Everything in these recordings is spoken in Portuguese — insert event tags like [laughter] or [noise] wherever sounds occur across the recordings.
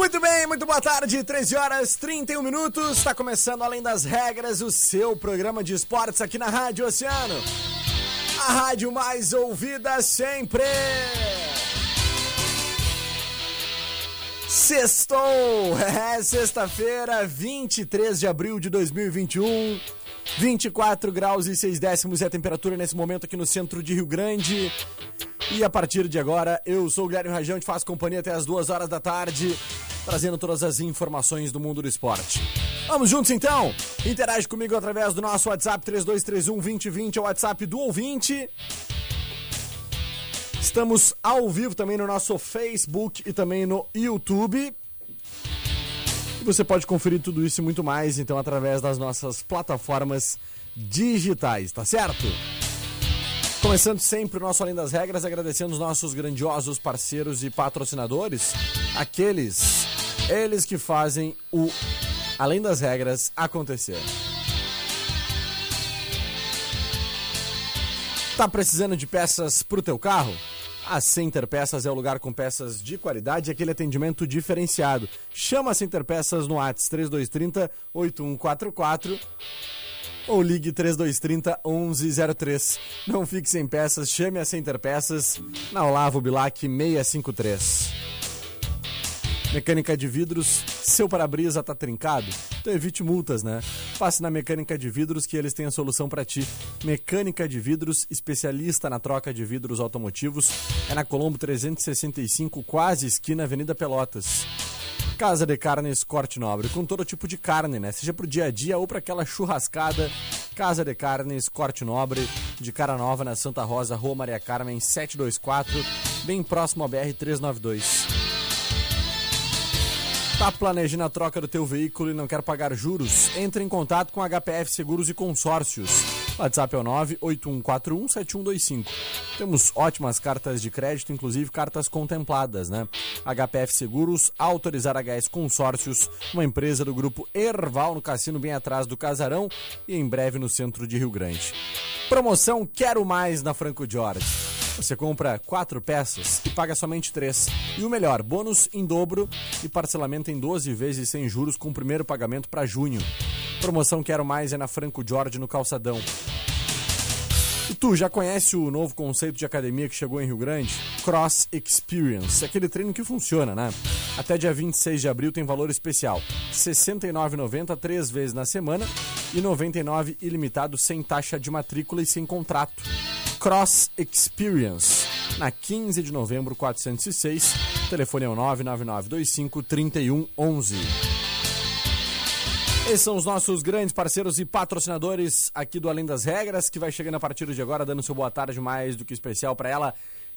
Muito bem, muito boa tarde, 13 horas 31 minutos. Está começando Além das Regras, o seu programa de esportes aqui na Rádio Oceano. A rádio mais ouvida sempre. Sextou! [laughs] É sexta-feira, 23 de abril de 2021. 24 graus e 6 décimos é a temperatura nesse momento aqui no centro de Rio Grande. E a partir de agora, eu sou o Guilherme Rajão, te faço companhia até as duas horas da tarde, trazendo todas as informações do mundo do esporte. Vamos juntos então? Interage comigo através do nosso WhatsApp 3231 2020, é o WhatsApp do ouvinte. Estamos ao vivo também no nosso Facebook e também no YouTube. E você pode conferir tudo isso e muito mais, então, através das nossas plataformas digitais, tá certo? Começando sempre o nosso Além das Regras, agradecendo os nossos grandiosos parceiros e patrocinadores, aqueles, eles que fazem o Além das Regras acontecer. Tá precisando de peças pro teu carro? A Center Peças é o lugar com peças de qualidade e aquele atendimento diferenciado. Chama a Center Peças no Whats 3230 8144 ou ligue 3230 1103. Não fique sem peças, chame a Center Peças na Olavo Bilac 653. Mecânica de vidros, seu para-brisa tá trincado? Então evite multas, né? Passe na Mecânica de Vidros que eles têm a solução para ti. Mecânica de Vidros, especialista na troca de vidros automotivos, é na Colombo 365, quase esquina Avenida Pelotas. Casa de Carnes Corte Nobre, com todo tipo de carne, né? Seja pro dia a dia ou para aquela churrascada. Casa de Carnes Corte Nobre, de Cara Nova, na Santa Rosa, Rua Maria Carmen 724, bem próximo ao BR 392. Tá planejando a troca do teu veículo e não quer pagar juros? Entre em contato com HPF Seguros e Consórcios. WhatsApp é o 981417125. Temos ótimas cartas de crédito, inclusive cartas contempladas, né? HPF Seguros, Autorizar HS Consórcios, uma empresa do grupo Erval no Cassino bem atrás do Casarão e em breve no centro de Rio Grande. Promoção Quero Mais na Franco Jorge. Você compra quatro peças e paga somente três. E o melhor, bônus em dobro e parcelamento em 12 vezes sem juros com o primeiro pagamento para junho. Promoção Quero Mais é na Franco Jorge no Calçadão. E tu já conhece o novo conceito de academia que chegou em Rio Grande? Cross Experience, aquele treino que funciona, né? Até dia 26 de abril tem valor especial: R$ 69,90 três vezes na semana e R$ 99 ilimitado sem taxa de matrícula e sem contrato. Cross Experience, na 15 de novembro 406, telefone é o 99925 3111. Esses são os nossos grandes parceiros e patrocinadores aqui do Além das Regras, que vai chegando a partir de agora, dando seu boa tarde mais do que especial para ela,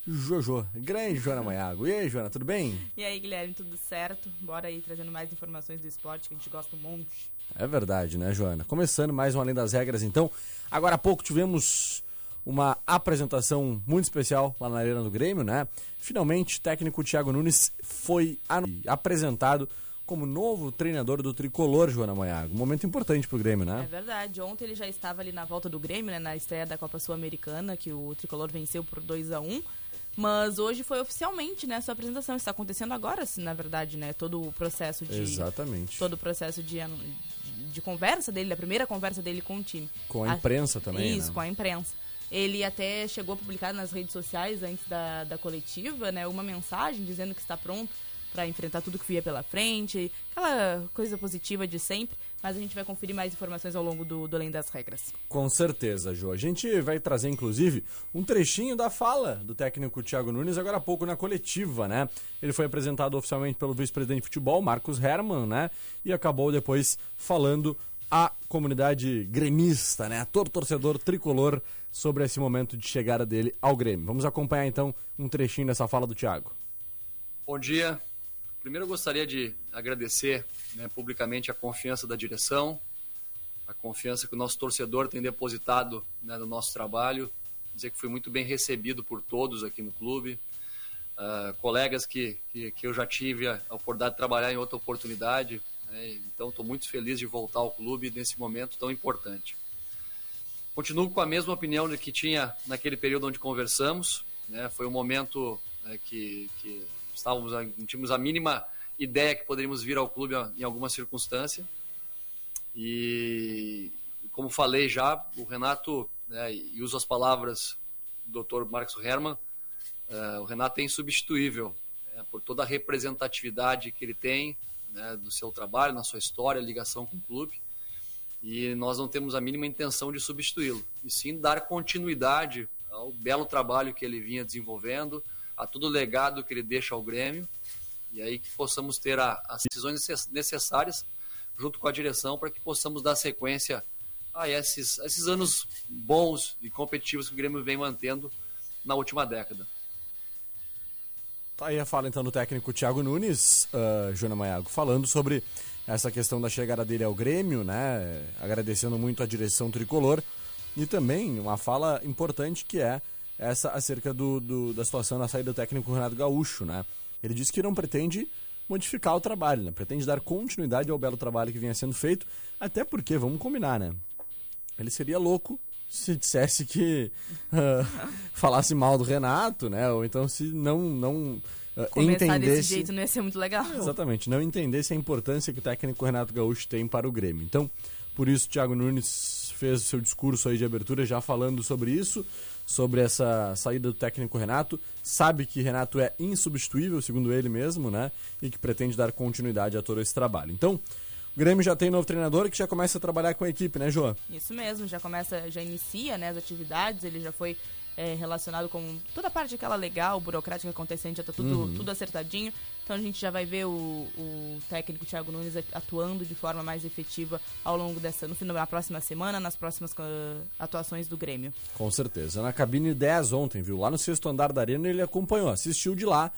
Jojo, grande Joana Maiago. E aí, Joana, tudo bem? E aí, Guilherme, tudo certo? Bora aí trazendo mais informações do esporte, que a gente gosta um monte. É verdade, né, Joana? Começando mais um Além das Regras, então. Agora há pouco tivemos uma apresentação muito especial lá na Arena do Grêmio, né? Finalmente, o técnico Thiago Nunes foi apresentado como novo treinador do tricolor, Joana Maiago. Um momento importante pro Grêmio, né? É verdade. Ontem ele já estava ali na volta do Grêmio, né? Na estreia da Copa Sul-Americana, que o tricolor venceu por 2 a 1 mas hoje foi oficialmente, né, sua apresentação. Está acontecendo agora, na verdade, né? Todo o processo de. Exatamente. Todo o processo de, de conversa dele, da primeira conversa dele com o time. Com a imprensa a, também, Isso, né? com a imprensa. Ele até chegou a publicar nas redes sociais, antes da, da coletiva, né, uma mensagem dizendo que está pronto para enfrentar tudo que via pela frente, aquela coisa positiva de sempre, mas a gente vai conferir mais informações ao longo do, do Além das Regras. Com certeza, Jô. A gente vai trazer, inclusive, um trechinho da fala do técnico Thiago Nunes agora há pouco na coletiva, né? Ele foi apresentado oficialmente pelo vice-presidente de futebol, Marcos Herman, né? E acabou depois falando à comunidade gremista, né? A todo torcedor tricolor sobre esse momento de chegada dele ao Grêmio. Vamos acompanhar então um trechinho dessa fala do Thiago. Bom dia, Primeiro eu gostaria de agradecer né, publicamente a confiança da direção, a confiança que o nosso torcedor tem depositado né, no nosso trabalho, dizer que fui muito bem recebido por todos aqui no clube, uh, colegas que, que, que, eu já tive a oportunidade de trabalhar em outra oportunidade, né, então estou muito feliz de voltar ao clube nesse momento tão importante. Continuo com a mesma opinião que tinha naquele período onde conversamos, né, foi um momento né, que, que estávamos, não tínhamos a mínima ideia que poderíamos vir ao clube em alguma circunstância. E, como falei já, o Renato, né, e uso as palavras do Dr. Marcos Herman, uh, o Renato é insubstituível né, por toda a representatividade que ele tem né, do seu trabalho, na sua história, ligação com o clube. E nós não temos a mínima intenção de substituí-lo, e sim dar continuidade ao belo trabalho que ele vinha desenvolvendo, a todo o legado que ele deixa ao Grêmio e aí que possamos ter a, as decisões necessárias junto com a direção para que possamos dar sequência a esses, a esses anos bons e competitivos que o Grêmio vem mantendo na última década. Tá aí a fala então do técnico Thiago Nunes, uh, Jona Maiago, falando sobre essa questão da chegada dele ao Grêmio, né? Agradecendo muito a direção tricolor e também uma fala importante que é essa acerca do, do, da situação na saída do técnico Renato Gaúcho, né? Ele disse que não pretende modificar o trabalho, né? Pretende dar continuidade ao belo trabalho que vinha sendo feito, até porque, vamos combinar, né? Ele seria louco se dissesse que uh, [laughs] falasse mal do Renato, né? Ou então se não não uh, Começar entendesse desse jeito não ia ser muito legal. Exatamente, não entendesse a importância que o técnico Renato Gaúcho tem para o Grêmio. Então, por isso, Thiago Nunes fez o seu discurso aí de abertura já falando sobre isso sobre essa saída do técnico Renato. Sabe que Renato é insubstituível, segundo ele mesmo, né? E que pretende dar continuidade a todo esse trabalho. Então, o Grêmio já tem novo treinador que já começa a trabalhar com a equipe, né, João? Isso mesmo, já começa, já inicia né, as atividades, ele já foi é, relacionado com toda a parte aquela legal, burocrática acontecendo, já está tudo, uhum. tudo acertadinho. Então a gente já vai ver o, o técnico Thiago Nunes atuando de forma mais efetiva ao longo dessa, no fim da próxima semana, nas próximas uh, atuações do Grêmio. Com certeza. Na cabine 10 ontem, viu? Lá no sexto andar da arena ele acompanhou, assistiu de lá.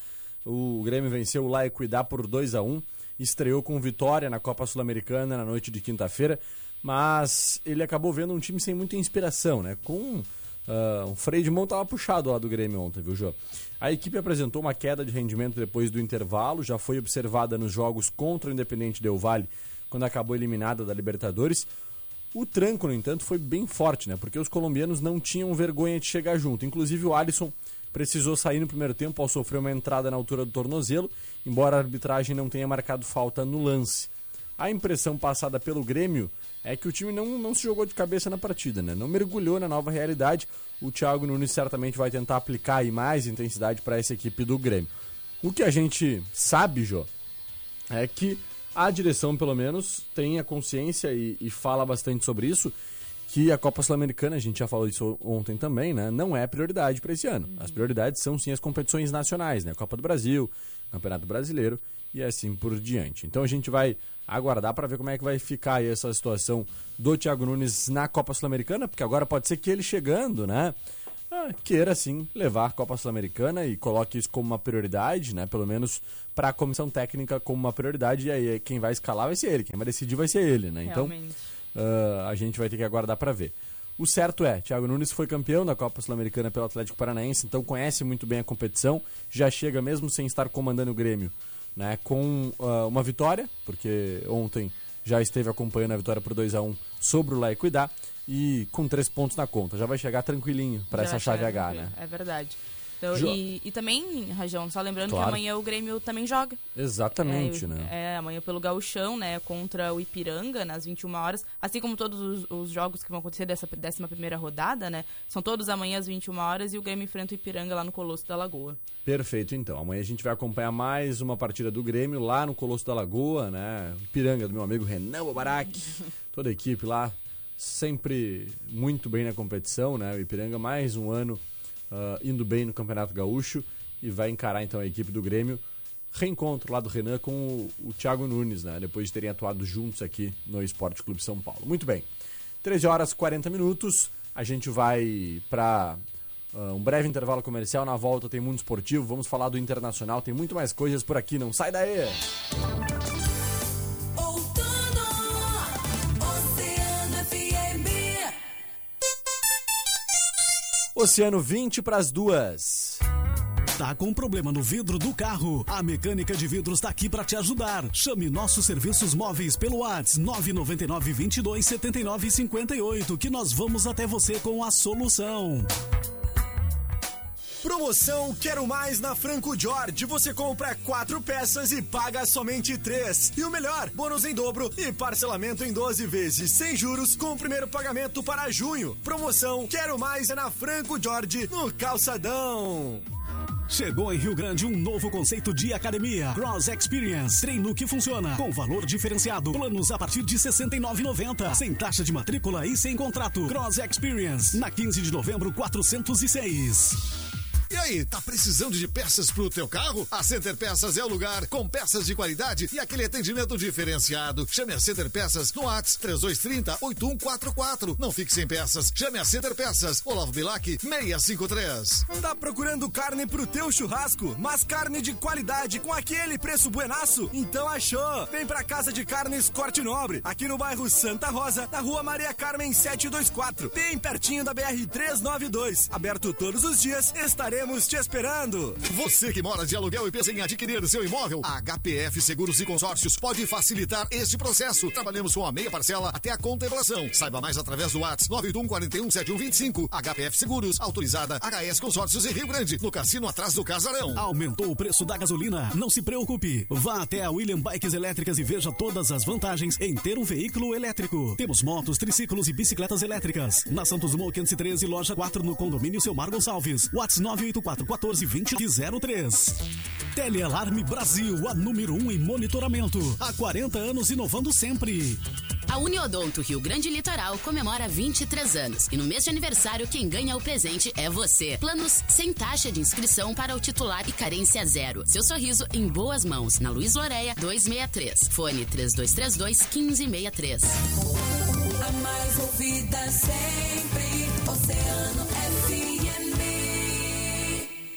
O Grêmio venceu Lá Cuidar por 2 a 1 estreou com vitória na Copa Sul-Americana na noite de quinta-feira, mas ele acabou vendo um time sem muita inspiração, né? Com Uh, o freio de mão estava puxado lá do Grêmio ontem, viu, Jô? A equipe apresentou uma queda de rendimento depois do intervalo, já foi observada nos jogos contra o Independente Del Valle, quando acabou eliminada da Libertadores. O tranco, no entanto, foi bem forte, né? Porque os colombianos não tinham vergonha de chegar junto. Inclusive o Alisson precisou sair no primeiro tempo ao sofrer uma entrada na altura do tornozelo, embora a arbitragem não tenha marcado falta no lance. A impressão passada pelo Grêmio é que o time não, não se jogou de cabeça na partida, né? Não mergulhou na nova realidade. O Thiago Nunes certamente vai tentar aplicar aí mais intensidade para essa equipe do Grêmio. O que a gente sabe, Jô, é que a direção, pelo menos, tem a consciência e, e fala bastante sobre isso, que a Copa Sul-Americana, a gente já falou isso ontem também, né? Não é prioridade para esse ano. As prioridades são sim as competições nacionais, né? Copa do Brasil, Campeonato Brasileiro e assim por diante. Então a gente vai aguardar para ver como é que vai ficar essa situação do Thiago Nunes na Copa Sul-Americana, porque agora pode ser que ele chegando, né? Ah, queira sim levar a Copa Sul-Americana e coloque isso como uma prioridade, né? Pelo menos para a comissão técnica como uma prioridade, e aí quem vai escalar vai ser ele, quem vai decidir vai ser ele, né? Então uh, a gente vai ter que aguardar para ver. O certo é, Thiago Nunes foi campeão da Copa Sul-Americana pelo Atlético Paranaense, então conhece muito bem a competição, já chega mesmo sem estar comandando o Grêmio né, com uh, uma vitória, porque ontem já esteve acompanhando a vitória por 2 a 1 sobre o Lai Cuidar e com três pontos na conta. Já vai chegar tranquilinho para essa chave H, né? É verdade. Então, e, e, também, Rajão, só lembrando claro. que amanhã o Grêmio também joga. Exatamente, é, né? É, amanhã pelo Gauchão, né? Contra o Ipiranga, nas 21 horas. Assim como todos os, os jogos que vão acontecer dessa 11 primeira rodada, né? São todos amanhã às 21 horas e o Grêmio enfrenta o Ipiranga lá no Colosso da Lagoa. Perfeito, então. Amanhã a gente vai acompanhar mais uma partida do Grêmio lá no Colosso da Lagoa, né? Ipiranga do meu amigo Renan Barak. [laughs] Toda a equipe lá sempre muito bem na competição, né? O Ipiranga mais um ano uh, indo bem no Campeonato Gaúcho e vai encarar então a equipe do Grêmio. Reencontro lá do Renan com o, o Thiago Nunes, né? Depois de terem atuado juntos aqui no Esporte Clube São Paulo. Muito bem. 13 horas e 40 minutos. A gente vai para uh, ah, um breve intervalo comercial. Na volta tem mundo esportivo. Vamos falar do Internacional. Tem muito mais coisas por aqui. Não sai daí! Oceano 20 para as duas. Tá com problema no vidro do carro? A Mecânica de Vidros está aqui para te ajudar. Chame nossos serviços móveis pelo WhatsApp 999 22 79 58 que nós vamos até você com a solução. Promoção Quero Mais na Franco George. Você compra quatro peças e paga somente três. E o melhor, bônus em dobro e parcelamento em 12 vezes, sem juros, com o primeiro pagamento para junho. Promoção Quero Mais é na Franco George, no Calçadão. Chegou em Rio Grande um novo conceito de academia. Cross Experience. Treino que funciona. Com valor diferenciado. Planos a partir de R$ 69,90. Sem taxa de matrícula e sem contrato. Cross Experience. Na 15 de novembro, 406. E aí, tá precisando de peças pro teu carro? A Center Peças é o lugar com peças de qualidade e aquele atendimento diferenciado. Chame a Center Peças no WhatsApp 3230 8144. Não fique sem peças. Chame a Center Peças. Olavo Bilac 653. Tá procurando carne pro teu churrasco, mas carne de qualidade com aquele preço buenaço? Então achou. Vem pra Casa de Carnes Corte Nobre, aqui no bairro Santa Rosa, na Rua Maria Carmen 724, bem pertinho da BR 392. Aberto todos os dias. Estaremos estaremos te esperando. Você que mora de aluguel e pensa em adquirir seu imóvel, a HPF Seguros e Consórcios pode facilitar este processo. Trabalhamos com a meia parcela até a contemplação. Saiba mais através do WhatsApp 981 41 7125. HPF Seguros, autorizada HS Consórcios em Rio Grande, no cassino atrás do Casarão. Aumentou o preço da gasolina? Não se preocupe. Vá até a William Bikes Elétricas e veja todas as vantagens em ter um veículo elétrico. Temos motos, triciclos e bicicletas elétricas. Na Santos Dumont 513, loja 4, no condomínio Selmar Gonçalves. WhatsApp 984142003. Telealarme Brasil, a número 1 um em monitoramento. Há 40 anos inovando sempre. A Uniodonto Rio Grande Litoral comemora 23 anos e no mês de aniversário quem ganha o presente é você. Planos sem taxa de inscrição para o titular e carência zero. Seu sorriso em boas mãos. Na Luiz Loreia 263. Fone 3232 1563. A mais ouvida sempre, Oceano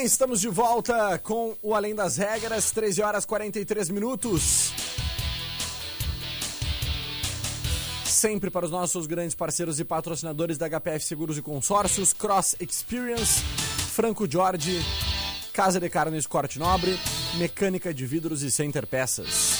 Bem, estamos de volta com o Além das Regras, 13 horas 43 minutos. Sempre para os nossos grandes parceiros e patrocinadores da HPF Seguros e Consórcios, Cross Experience, Franco Jorge, Casa de Carnes Corte Nobre, Mecânica de Vidros e Center Peças.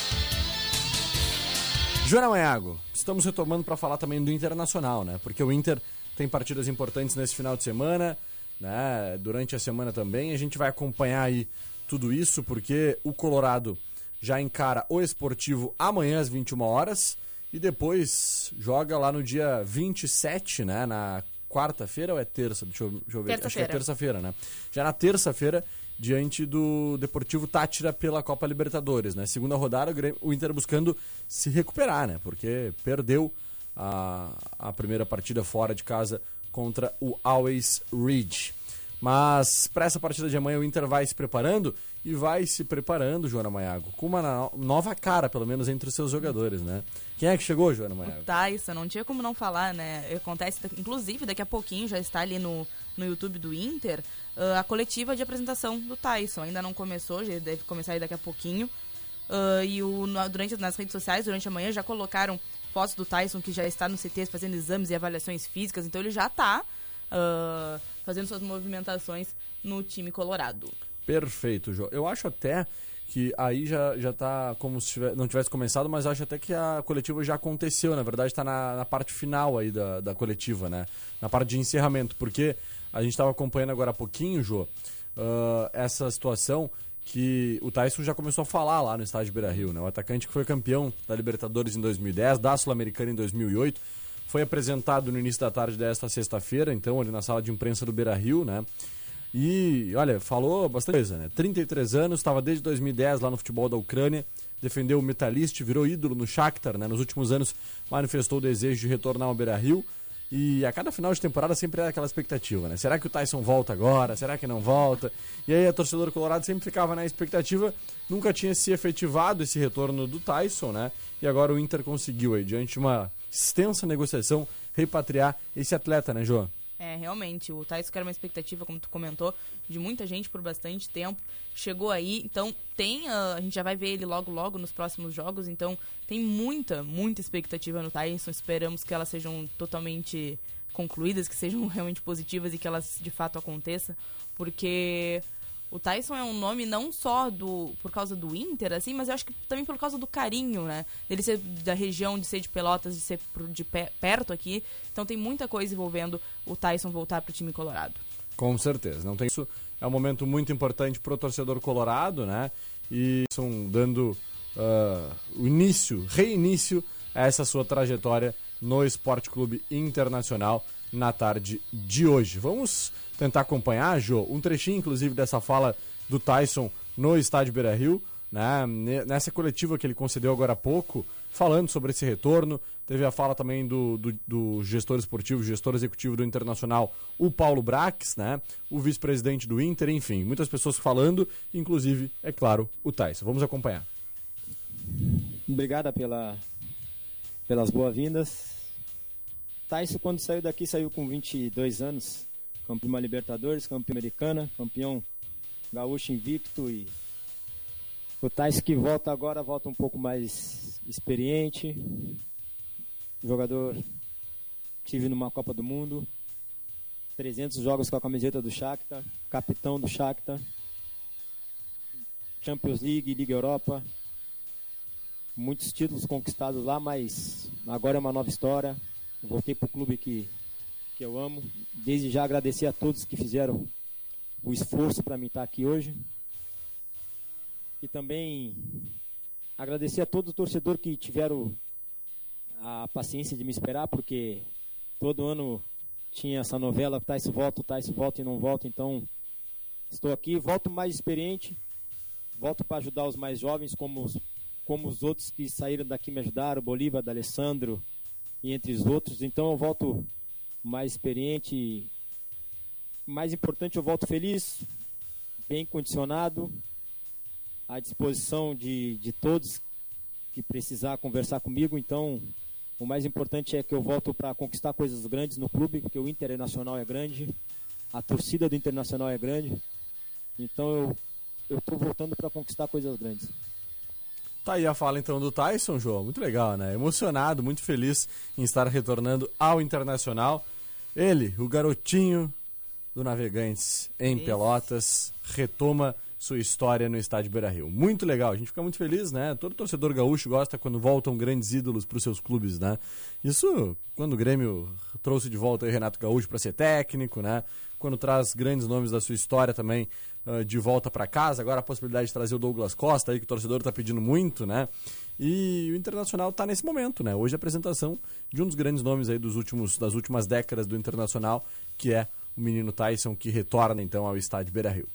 Joana Manhago, estamos retomando para falar também do Internacional, né? Porque o Inter tem partidas importantes nesse final de semana né, durante a semana também. A gente vai acompanhar aí tudo isso, porque o Colorado já encara o esportivo amanhã às 21 horas e depois joga lá no dia 27, né, na quarta-feira ou é terça? Deixa eu, deixa eu ver. Acho que é terça-feira, né? Já na terça-feira, diante do Deportivo Tátira pela Copa Libertadores, né? Segunda rodada, o Inter buscando se recuperar, né? Porque perdeu a, a primeira partida fora de casa contra o Always Ridge. Mas para essa partida de amanhã o Inter vai se preparando e vai se preparando, Joana Maiago, com uma no- nova cara, pelo menos, entre os seus jogadores, né? Quem é que chegou, Joana Maiago? Tyson, não tinha como não falar, né? Acontece, inclusive, daqui a pouquinho já está ali no, no YouTube do Inter ah, a coletiva de apresentação do Tyson. Ainda não começou, já deve começar aí daqui a pouquinho. Ah, e o, durante, nas redes sociais, durante a manhã, já colocaram fotos do Tyson que já está no CT fazendo exames e avaliações físicas, então ele já está ah, fazendo suas movimentações no time colorado. Perfeito, Jô. Eu acho até que aí já, já tá como se tiver- não tivesse começado, mas acho até que a coletiva já aconteceu. Na verdade, está na, na parte final aí da, da coletiva, né? Na parte de encerramento, porque a gente estava acompanhando agora há pouquinho, Jô, ah, essa situação que o Tyson já começou a falar lá no estádio Beira Rio, né? O atacante que foi campeão da Libertadores em 2010, da Sul-Americana em 2008, foi apresentado no início da tarde desta sexta-feira, então, ali na sala de imprensa do Beira Rio, né? E, olha, falou bastante coisa, né? 33 anos, estava desde 2010 lá no futebol da Ucrânia, defendeu o Metalist, virou ídolo no Shakhtar, né? Nos últimos anos manifestou o desejo de retornar ao Beira-Rio e a cada final de temporada sempre era aquela expectativa, né? Será que o Tyson volta agora? Será que não volta? E aí a torcedor colorado sempre ficava na expectativa, nunca tinha se efetivado esse retorno do Tyson, né? E agora o Inter conseguiu aí, diante de uma extensa negociação, repatriar esse atleta, né, João? É, realmente, o Tyson era uma expectativa, como tu comentou, de muita gente por bastante tempo. Chegou aí, então tem. ah, a gente já vai ver ele logo, logo nos próximos jogos. Então tem muita, muita expectativa no Tyson. Esperamos que elas sejam totalmente concluídas, que sejam [laughs] realmente positivas e que elas de fato aconteçam. Porque o Tyson é um nome não só do por causa do Inter, assim, mas eu acho que também por causa do carinho, né? Dele ser da região, de ser de Pelotas, de ser de perto aqui. Então tem muita coisa envolvendo o Tyson voltar pro time colorado. Com certeza, não tem isso. É um momento muito importante para o torcedor colorado, né? E estão dando ah, o início, reinício a essa sua trajetória no Esporte Clube Internacional na tarde de hoje. Vamos tentar acompanhar, Jô, um trechinho, inclusive, dessa fala do Tyson no estádio Beira Rio, né? Ne- Nessa coletiva que ele concedeu agora há pouco, falando sobre esse retorno. Teve a fala também do, do, do gestor esportivo, gestor executivo do Internacional, o Paulo Brax, né? O vice-presidente do Inter, enfim, muitas pessoas falando, inclusive, é claro, o Tyson. Vamos acompanhar. Obrigada pela, pelas boas-vindas. Tyson, quando saiu daqui, saiu com 22 anos. Campeão uma Libertadores, campeão americana, campeão gaúcho invicto. E o Tyson que volta agora, volta um pouco mais experiente. Jogador tive numa Copa do Mundo. 300 jogos com a camiseta do Shakhtar, capitão do Shakhtar. Champions League, Liga Europa, muitos títulos conquistados lá, mas agora é uma nova história. Voltei para o clube que, que eu amo. Desde já agradecer a todos que fizeram o esforço para mim estar aqui hoje. E também agradecer a todo torcedor que tiveram a paciência de me esperar, porque todo ano tinha essa novela, Tais volta, Tais volta e não volta, então estou aqui, volto mais experiente, volto para ajudar os mais jovens, como os como os outros que saíram daqui me ajudaram, Bolívar, D'Alessandro e entre os outros. Então eu volto mais experiente, mais importante, eu volto feliz, bem condicionado, à disposição de, de todos que precisar conversar comigo. Então o mais importante é que eu volto para conquistar coisas grandes no clube, porque o Internacional é grande, a torcida do Internacional é grande. Então eu estou voltando para conquistar coisas grandes. Tá aí a fala então do Tyson, João. Muito legal, né? Emocionado, muito feliz em estar retornando ao Internacional. Ele, o garotinho do Navegantes em Isso. Pelotas, retoma sua história no estádio Beira Rio. Muito legal, a gente fica muito feliz, né? Todo torcedor gaúcho gosta quando voltam grandes ídolos para os seus clubes, né? Isso quando o Grêmio trouxe de volta o Renato Gaúcho para ser técnico, né? Quando traz grandes nomes da sua história também ah, de volta para casa. Agora a possibilidade de trazer o Douglas Costa aí que o torcedor está pedindo muito, né? E o Internacional está nesse momento, né? Hoje a apresentação de um dos grandes nomes aí dos últimos das últimas décadas do Internacional, que é o menino Tyson que retorna então ao estádio Beira-Rio.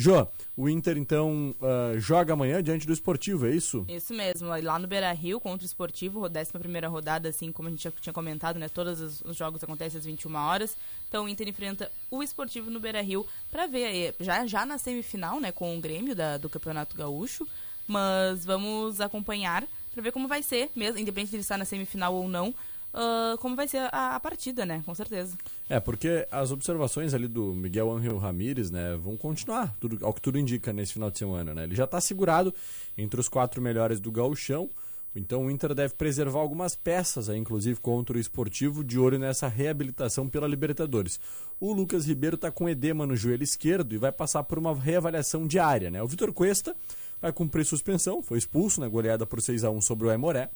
Jô, o Inter então uh, joga amanhã diante do esportivo, é isso? Isso mesmo, lá no Beira Rio contra o esportivo, 11 primeira rodada, assim como a gente já tinha comentado, né? Todos os, os jogos acontecem às 21 horas. Então o Inter enfrenta o esportivo no Beira Rio para ver já, já na semifinal, né, com o Grêmio da, do Campeonato Gaúcho. Mas vamos acompanhar para ver como vai ser, mesmo, independente de ele estar na semifinal ou não, uh, como vai ser a, a, partida, né? Com certeza. É, porque as observações ali do Miguel Angel Ramírez, né, vão continuar, tudo, ao que tudo indica nesse final de semana, né? Ele já está segurado entre os quatro melhores do gauchão, então o Inter deve preservar algumas peças, inclusive contra o esportivo, de olho nessa reabilitação pela Libertadores. O Lucas Ribeiro está com edema no joelho esquerdo e vai passar por uma reavaliação diária. Né? O Vitor Cuesta vai cumprir suspensão, foi expulso na goleada por 6 a 1 sobre o Aimoré.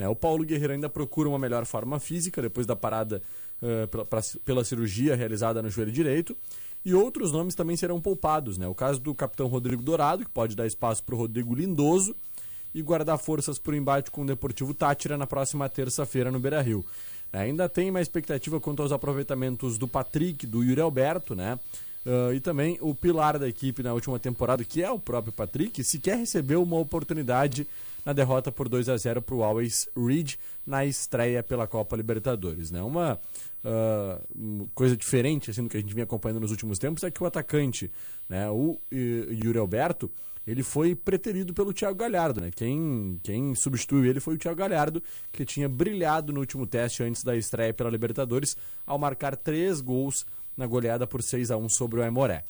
Né? O Paulo Guerreiro ainda procura uma melhor forma física depois da parada uh, pela, pra, pela cirurgia realizada no joelho direito. E outros nomes também serão poupados. Né? O caso do capitão Rodrigo Dourado, que pode dar espaço para o Rodrigo Lindoso e guardar forças para o embate com o Deportivo Tátira na próxima terça-feira no Beira Rio. Ainda tem uma expectativa quanto aos aproveitamentos do Patrick, do Yuri Alberto, né? Uh, e também o pilar da equipe na última temporada, que é o próprio Patrick, sequer recebeu uma oportunidade na derrota por 2 a 0 para o Always Reed na estreia pela Copa Libertadores. Né? Uma uh, coisa diferente assim, do que a gente vinha acompanhando nos últimos tempos é que o atacante, né, o Yuri Alberto, ele foi preterido pelo Thiago Galhardo. Né? Quem, quem substituiu ele foi o Thiago Galhardo, que tinha brilhado no último teste antes da estreia pela Libertadores, ao marcar três gols na goleada por 6 a 1 sobre o Aimoré.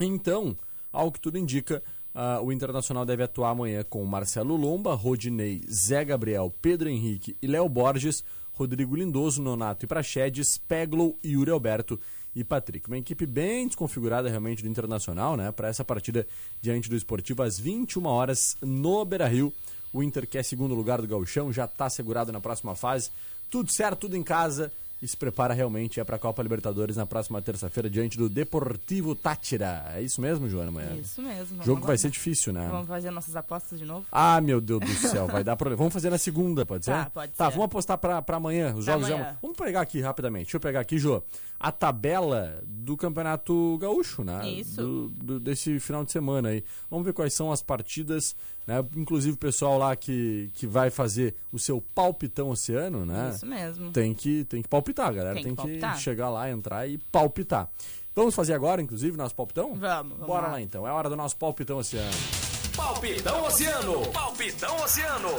Então, ao que tudo indica, uh, o Internacional deve atuar amanhã com Marcelo Lomba, Rodinei, Zé Gabriel, Pedro Henrique e Léo Borges, Rodrigo Lindoso, Nonato e Praxedes, Peglow, Yuri Alberto e Patrick. Uma equipe bem desconfigurada realmente do Internacional, né? Para essa partida diante do Esportivo às 21 horas no Beira-Rio. O Inter que é segundo lugar do Gauchão, já está segurado na próxima fase. Tudo certo, tudo em casa e se prepara realmente é para a Copa Libertadores na próxima terça-feira diante do Deportivo Tátira. É isso mesmo, Joana? Amanhã? Isso mesmo. O jogo vai ser difícil, né? Vamos fazer nossas apostas de novo? Ah, meu Deus do céu, vai dar problema. Vamos fazer na segunda, pode ser? Tá, pode tá, ser. vamos apostar para amanhã. Os Pra jogos amanhã. já- Vamos pegar aqui rapidamente. Deixa eu pegar aqui, Jô. A tabela do Campeonato Gaúcho, né? Isso. Do, do- desse final de semana aí. Vamos ver quais são as partidas, né? Inclusive o pessoal lá que, que vai fazer o seu palpitão oceano, né? Isso mesmo. Tem que, tem que palpitar, galera. Tem Tem, que que, chegar lá, entrar e palpitar. Vamos fazer agora, inclusive, nosso palpitão? Vamos, vamos Bora lá. lá então. É hora do nosso palpitão oceano. Palpitão Oceano. Palpitão Oceano.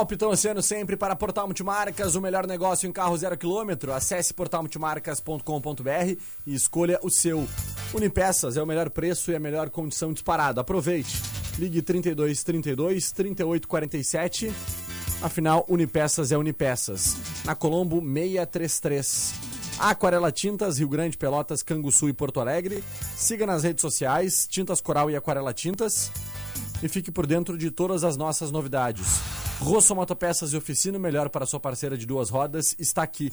Palpitão Oceano sempre para Portal Multimarcas, o melhor negócio em carro zero quilômetro. Acesse portalmultimarcas.com.br e escolha o seu. Unipeças é o melhor preço e a melhor condição disparado. Aproveite. Ligue 32 32 38 47. Afinal, Unipeças é Unipeças. Na Colombo 633. Aquarela Tintas, Rio Grande, Pelotas, Canguçu e Porto Alegre. Siga nas redes sociais Tintas Coral e Aquarela Tintas e fique por dentro de todas as nossas novidades. Rosso Motopeças e Oficina, melhor para sua parceira de duas rodas, está aqui.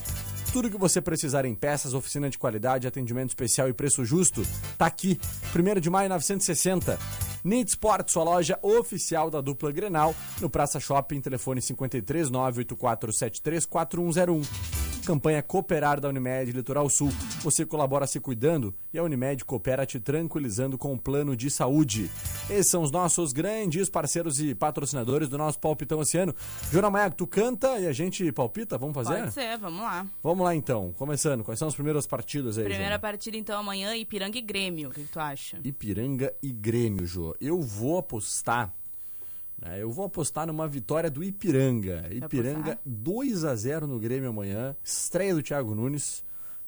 Tudo que você precisar em peças, oficina de qualidade, atendimento especial e preço justo, tá aqui. 1 de maio 960. Need Sport, sua loja oficial da dupla Grenal, no Praça Shopping, telefone 53 98473 4101. Campanha Cooperar da Unimed Litoral Sul. Você colabora se cuidando e a Unimed coopera te tranquilizando com o plano de saúde. Esses são os nossos grandes parceiros e patrocinadores do nosso Palpitão Oceano. Jona Maia, tu canta e a gente palpita? Vamos fazer? Pode ser, vamos lá. Vamos lá então, começando. Quais são as primeiras partidas aí, Primeira partida então amanhã, Ipiranga e Grêmio. O que, que tu acha? Ipiranga e Grêmio, Jô. Eu vou apostar. né, eu vou apostar numa vitória do Ipiranga. Ipiranga 2 a 0 no Grêmio amanhã. Estreia do Thiago Nunes.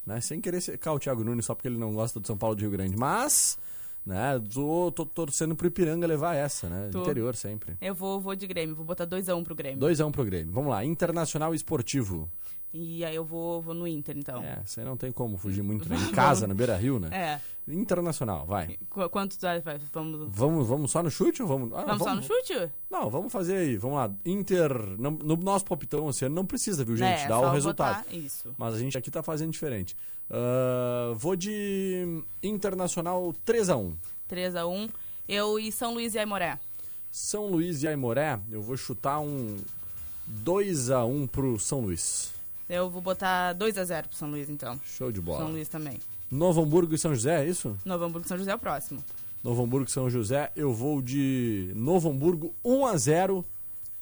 Né, sem querer secar o Thiago Nunes só porque ele não gosta do São Paulo de Rio Grande. Mas, né, tô, tô torcendo pro Ipiranga levar essa, né? Tô. Interior sempre. Eu vou, vou de Grêmio, vou botar 2x1 pro Grêmio. 2 a 1 pro Grêmio. Vamos lá. Internacional Esportivo. E aí eu vou, vou no Inter, então. É, você não tem como fugir muito, né? [laughs] Em casa, no Beira Rio, né? É. Internacional, vai. Qu- Quanto vai? Vamos, Vamos, vamos só no chute ou vamos. Ah, vamos só no chute? Não, vamos fazer aí. Vamos lá. Inter. não- no nosso palpitão ano não precisa, viu, gente? É, Dá o resultado. isso. Mas a gente aqui tá fazendo diferente. Ah, vou de Internacional 3x1. 3x1. Eu e São Luís e Aimoré. São Luís e Aimoré, eu vou chutar um 2x1 pro São Luís. Eu vou botar 2x0 pro São Luís, então. Show de bola. São Luís também. Novo Hamburgo e São José, é isso? Novo Hamburgo e São José é o próximo. Novo Hamburgo e São José, eu vou de Novo Hamburgo 1x0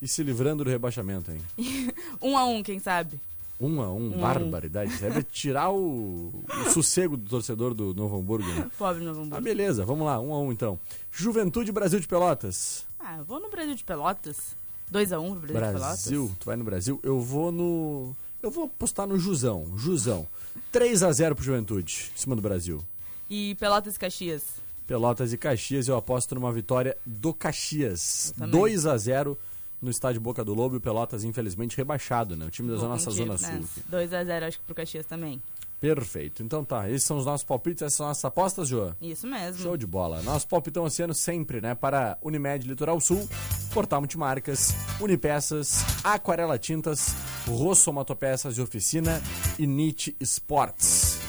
e se livrando do rebaixamento, hein? [laughs] 1x1, quem sabe? 1x1, a um. barbaridade. Isso deve tirar o, o sossego do torcedor do Novo Hamburgo, né? [laughs] Pobre Novo Ah, Hamburgo. beleza, vamos lá, 1x1 então. Juventude Brasil de Pelotas. Ah, eu vou no Brasil de Pelotas. 2x1 pro Brasil, de Brasil, Pelotas. tu vai no Brasil. Eu vou no. Eu vou apostar no Jusão. Jusão. 3x0 pro Juventude, em cima do Brasil. E Pelotas e Caxias. Pelotas e Caxias, eu aposto numa vitória do Caxias. Eu também. 2x0 no estádio Boca do Lobo e o Pelotas, infelizmente, rebaixado, né? O time da Vou nossa contigo, Zona né? Sul. 2x0 acho que pro Caxias também. Perfeito. Então tá, esses são os nossos palpites, essas são as nossas apostas, Jô. Isso mesmo. Show de bola. Nosso palpitão oceano sempre, né? Para Unimed Litoral Sul, Portal Multimarcas, Unipeças, Aquarela Tintas, Rosso Motopeças e Oficina e NIT Sports.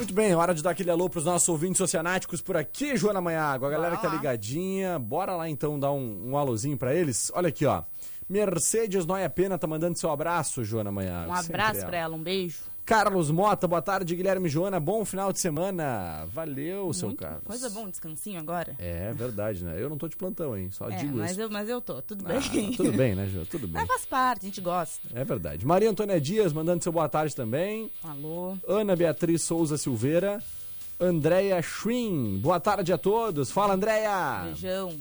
Muito bem, hora de dar aquele alô pros nossos ouvintes oceanáticos por aqui, Joana Manhago. A galera que tá ligadinha, bora lá então dar um, um alôzinho pra eles. Olha aqui, ó. Mercedes Noia Pena tá mandando seu abraço, Joana Manhago. Um abraço pra ela, um beijo. Carlos Mota, boa tarde, Guilherme e Joana. Bom final de semana. Valeu, seu Muito Carlos. Coisa bom, um descansinho agora. É verdade, né? Eu não tô de plantão, hein? Só É, digo mas isso. eu, mas eu tô, tudo Ah, bem. tudo bem, né, Jô? Tudo [laughs] bem. Mas faz parte, a gente gosta. É verdade. Maria Antônia Dias mandando seu boa tarde também. Alô. Ana Beatriz Souza Silveira. Andréia Schwin, boa tarde a todos. Fala, Andréia! Beijão.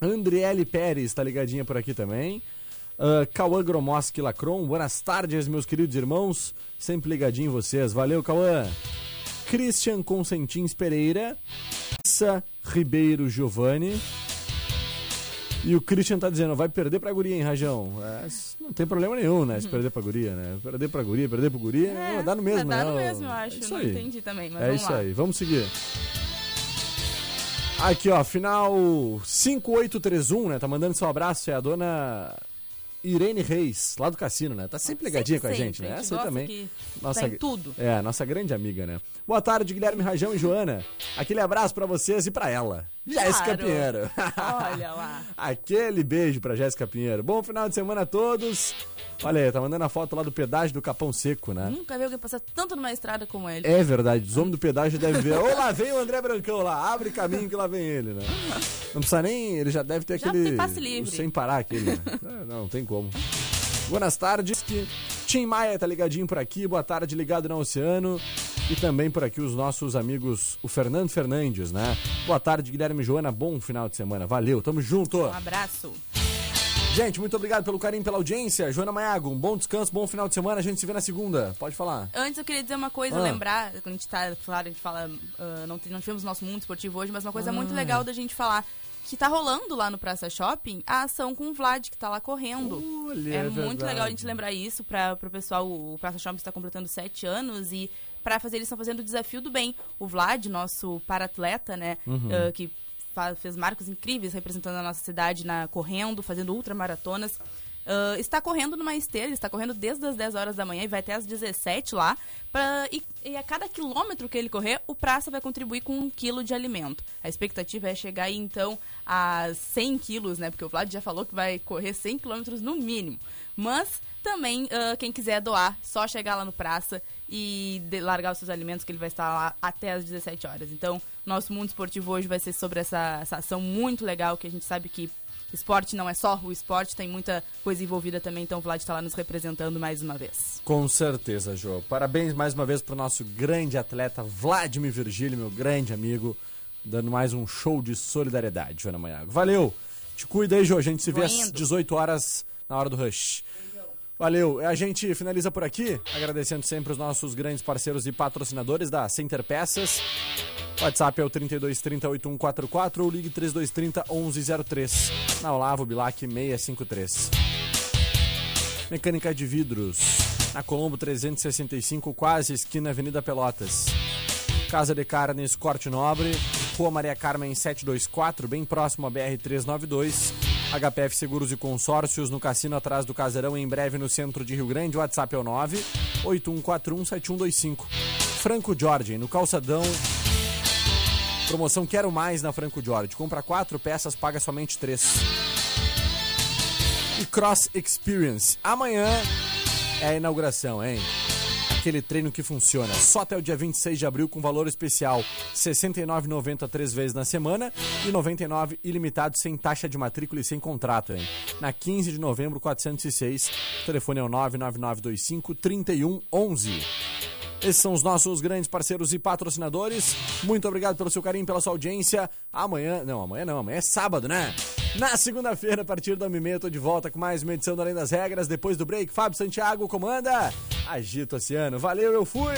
Andriele Pérez tá ligadinha por aqui também. Uh, Cauã Gromoski Lacron, buenas tardes, meus queridos irmãos. Sempre ligadinho em vocês. Valeu, Cauã. Christian Consentins Pereira. Issa Ribeiro Giovanni. E o Christian tá dizendo, vai perder pra guria, hein, Rajão? É, não tem problema nenhum, né? Se perder pra guria, né? Perder pra guria, perder pro guria, É, dar no mesmo, né? no mesmo, eu É acho. isso não aí. entendi também, mas É isso lá. aí, vamos seguir. Aqui, ó, final 5831, né? Tá mandando seu abraço, é a dona Irene Reis, lá do cassino, né? Tá sempre ligadinha com a Sempre, gente, né? a gente Essa aí também. Nossa, tá em tudo. É, nossa grande amiga, né? Boa tarde, Guilherme Rajão e Joana. Aquele abraço pra vocês e pra ela. Jéssica Claro. Pinheiro. Olha lá. [laughs] Aquele beijo pra Jéssica Pinheiro. Bom final de semana a todos. Olha aí, tá mandando a foto lá do pedágio do Capão Seco, né? Nunca vi alguém passar tanto numa estrada como ele. É verdade, os homens do pedágio devem ver. Ô, lá vem o André Brancão lá, abre caminho que lá vem ele, né? Não precisa nem. Ele já deve ter Já aquele. tem passe livre. Sem parar aquele. Né? É, não, não tem como. Boas tardes. Tim Maia tá ligadinho por aqui. Boa tarde, ligado no Oceano. E também por aqui os nossos amigos, o Fernando Fernandes, né? Boa tarde, Guilherme e Joana. Bom final de semana. Valeu, tamo junto. Um abraço. Gente, muito obrigado pelo carinho, pela audiência. Joana Maiago, um bom descanso, bom final de semana. A gente se vê na segunda. Pode falar. Antes eu queria dizer uma coisa, Ah. lembrar, quando a gente tá, claro, a gente fala, ah, não, não tivemos nosso mundo esportivo hoje, mas uma coisa Ah. muito legal da gente falar, que tá rolando lá no Praça Shopping a ação com o Vlad, que tá lá correndo. Olha, é é muito legal a gente lembrar isso para o pessoal. O Praça Shopping está completando sete anos e para fazer eles estão fazendo o desafio do bem. O Vlad, nosso paratleta, né, Uhum. ah, que fez marcos incríveis representando a nossa cidade na correndo, fazendo ultramaratonas. Ah, está correndo numa esteira, está correndo desde as 10 horas da manhã e vai até as 17 lá. Pra, e, e a cada quilômetro que ele correr, o praça vai contribuir com um quilo de alimento. A expectativa é chegar aí, então a 100 quilos, né? Porque o Vlad já falou que vai correr 100 quilômetros no mínimo. Mas também, ah, quem quiser doar, só chegar lá no praça e largar os seus alimentos, que ele vai estar lá até as 17 horas. Então, nosso mundo esportivo hoje vai ser sobre essa, essa ação muito legal, que a gente sabe que esporte não é só o esporte, tem muita coisa envolvida também. Então, o Vlad está lá nos representando mais uma vez. Com certeza, Jô. Parabéns mais uma vez pro nosso grande atleta Vladimir Virgílio, meu grande amigo, dando mais um show de solidariedade, Joana Maiago. Valeu! Te cuida aí, Jô. A gente se vê Tô às indo. 18 horas na hora do Rush. Valeu. A gente finaliza por aqui, agradecendo sempre os nossos grandes parceiros e patrocinadores da Center Peças. WhatsApp é o 32308144 ou ligue 3230 1103. Na Olavo Bilac 653. Mecânica de vidros. Na Colombo 365, quase esquina Avenida Pelotas. Casa de Carnes Corte Nobre, Rua Maria Carmen 724, bem próximo à BR 392. HPF Seguros e Consórcios no cassino atrás do Casarão, em breve no centro de Rio Grande. WhatsApp é o 981417125. Franco Jorge, no calçadão. Promoção Quero Mais na Franco Jorge. Compra quatro peças, paga somente três. E Cross Experience. Amanhã é a inauguração, hein? Aquele treino que funciona. Só até o dia 26 de abril com valor especial. R$ 69,90 três vezes na semana e R$ 99 ilimitado sem taxa de matrícula e sem contrato, hein? Na 15 de novembro, 406. O telefone é o 99925 3111. Esses são os nossos grandes parceiros e patrocinadores. Muito obrigado pelo seu carinho, pela sua audiência. Amanhã, não, amanhã não, amanhã é sábado, né? Na segunda-feira, a partir 1 eu tô de volta com mais uma edição do Além das Regras. Depois do break, Fábio Santiago comanda. Agita Oceano. Valeu, eu fui!